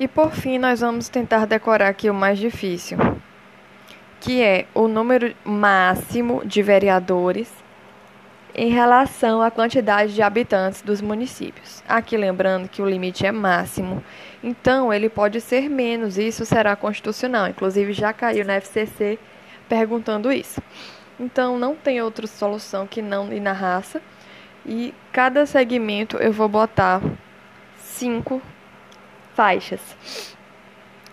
E por fim, nós vamos tentar decorar aqui o mais difícil, que é o número máximo de vereadores em relação à quantidade de habitantes dos municípios. Aqui lembrando que o limite é máximo, então ele pode ser menos, e isso será constitucional. Inclusive já caiu na FCC perguntando isso. Então não tem outra solução que não ir na raça. E cada segmento eu vou botar cinco faixas.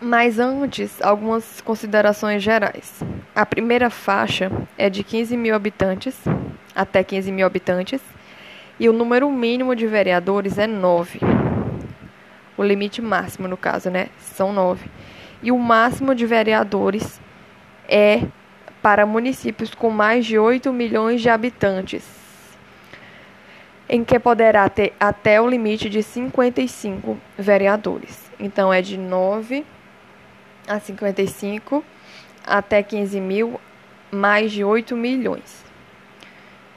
Mas antes, algumas considerações gerais. A primeira faixa é de 15 mil habitantes, até 15 mil habitantes, e o número mínimo de vereadores é 9. O limite máximo, no caso, né? São 9. E o máximo de vereadores é para municípios com mais de 8 milhões de habitantes, em que poderá ter até o limite de 55 vereadores. Então, é de 9 a 55 até 15 mil, mais de 8 milhões.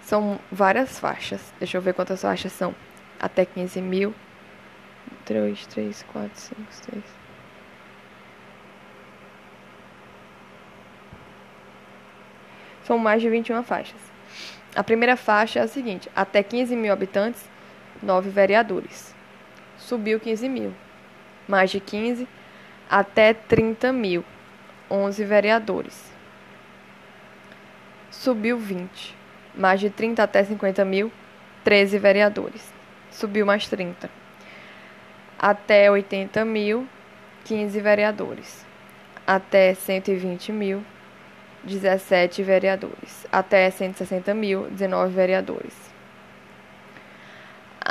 São várias faixas. Deixa eu ver quantas faixas são. Até 15 mil. 3, 3, 4, 5, 6. São mais de 21 faixas. A primeira faixa é a seguinte: até 15 mil habitantes, 9 vereadores. Subiu 15 mil. Mais de 15, até 30 mil, 11 vereadores. Subiu 20. Mais de 30 até 50 mil, 13 vereadores. Subiu mais 30. Até 80 mil, 15 vereadores. Até 120 mil, 17 vereadores. Até 160 mil, 19 vereadores.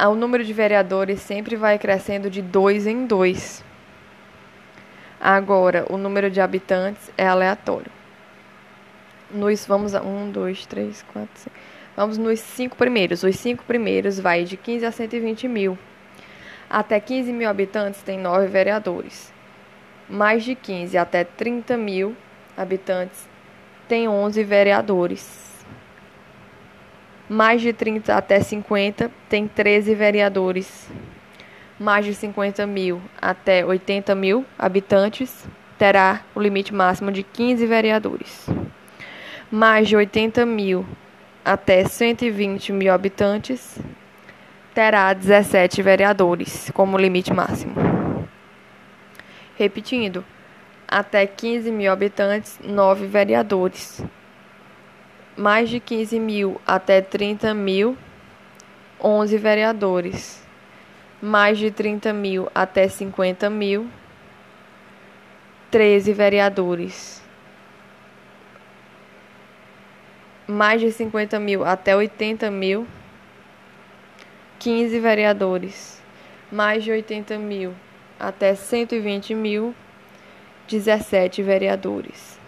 O número de vereadores sempre vai crescendo de dois em dois. Agora, o número de habitantes é aleatório. Nos vamos a 1, 2, 3, 4, 5. Vamos nos cinco primeiros. Os cinco primeiros vai de 15 a 120 mil. Até 15 mil habitantes tem 9 vereadores. Mais de 15 até 30 mil habitantes tem 11 vereadores. Mais de 30 até 50 tem 13 vereadores. Mais de 50 mil até 80 mil habitantes terá o limite máximo de 15 vereadores. Mais de 80 mil até 120 mil habitantes terá 17 vereadores como limite máximo. Repetindo, até 15 mil habitantes, 9 vereadores. Mais de 15 mil até 30 mil, 11 vereadores. Mais de 30 mil até 50 mil, 13 vereadores. Mais de 50 mil até 80 mil, 15 vereadores. Mais de 80 mil até 120 mil, 17 vereadores.